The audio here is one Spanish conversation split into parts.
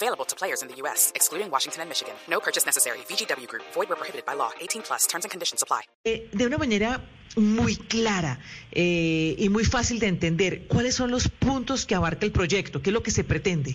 Available to players in the U.S., excluding Washington and Michigan. No purchase necessary. VGW Group. Void where prohibited by law. 18 plus. Terms and conditions apply. Eh, de una manera muy clara eh, y muy fácil de entender, ¿cuáles son los puntos que abarca el proyecto? ¿Qué es lo que se pretende?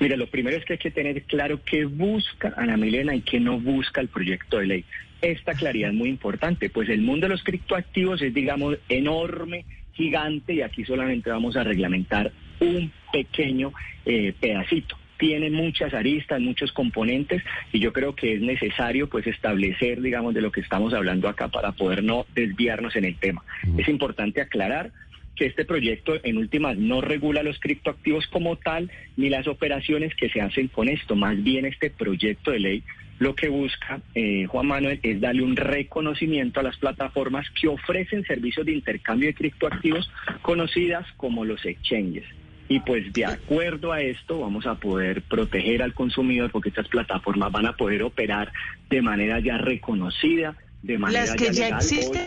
Mira, lo primero es que hay que tener claro qué busca Ana Milena y qué no busca el proyecto de ley. Esta claridad es muy importante, pues el mundo de los criptoactivos es, digamos, enorme, gigante, y aquí solamente vamos a reglamentar un pequeño eh, pedacito. Tiene muchas aristas, muchos componentes, y yo creo que es necesario pues establecer, digamos, de lo que estamos hablando acá para poder no desviarnos en el tema. Es importante aclarar que este proyecto en últimas no regula los criptoactivos como tal ni las operaciones que se hacen con esto. Más bien este proyecto de ley lo que busca, eh, Juan Manuel, es darle un reconocimiento a las plataformas que ofrecen servicios de intercambio de criptoactivos conocidas como los exchanges. Y pues de acuerdo a esto vamos a poder proteger al consumidor porque estas plataformas van a poder operar de manera ya reconocida, de manera Las que ya legal. existen,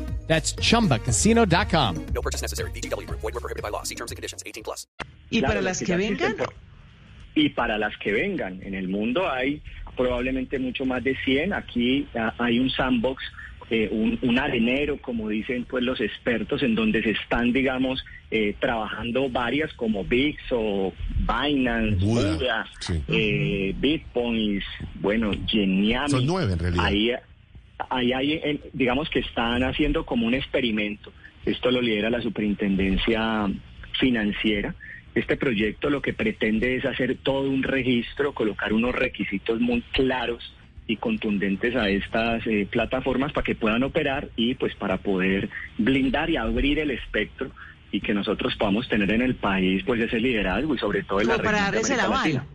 That's chumbacasino.com. No purchase necessary. VGW Group. Void were prohibited by law. See terms and conditions. 18 plus. Y Claro, para las que que vengan, existen, Y para las que vengan. En el mundo hay probablemente mucho más de 100. Aquí ah, hay un sandbox, eh, un, un arenero, como dicen pues los expertos, en donde se están, digamos, eh, trabajando varias como VIX o Binance, Buda, Buda, sí. eh, Bitcoins, bueno, Geniami. Son nueve en realidad. Ahí, ahí hay, digamos que están haciendo como un experimento. Esto lo lidera la superintendencia financiera. Este proyecto lo que pretende es hacer todo un registro, colocar unos requisitos muy claros y contundentes a estas eh, plataformas para que puedan operar y pues para poder blindar y abrir el espectro y que nosotros podamos tener en el país pues ese liderazgo y sobre todo en la para de América. Latina.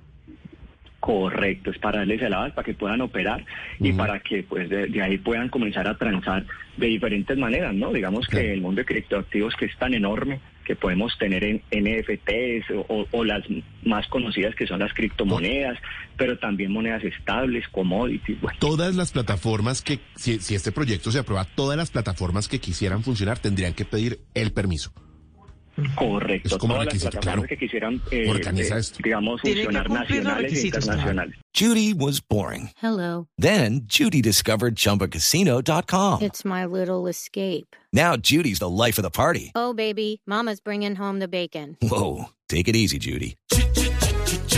Correcto, es para darles el aval, para que puedan operar y para que pues de, de ahí puedan comenzar a transar de diferentes maneras, ¿no? Digamos que el mundo de criptoactivos que es tan enorme que podemos tener en NFTs o, o- o las más conocidas que son las criptomonedas, pero también monedas estables, commodities, bueno. Todas las plataformas que, si, si este proyecto se aprueba, todas las plataformas que quisieran funcionar tendrían que pedir el permiso. Correcto, Es como todas las requisito, plataformas claro. que quisieran, eh, Organiza eh, esto. digamos, funcionar nacionales e requisitos, claro. Judy was boring. Hello. Then Judy discovered ChumbaCasino.com. It's my little escape. Now Judy's the life of the party. Oh, baby, Mama's bringing home the bacon. Whoa, take it easy, Judy.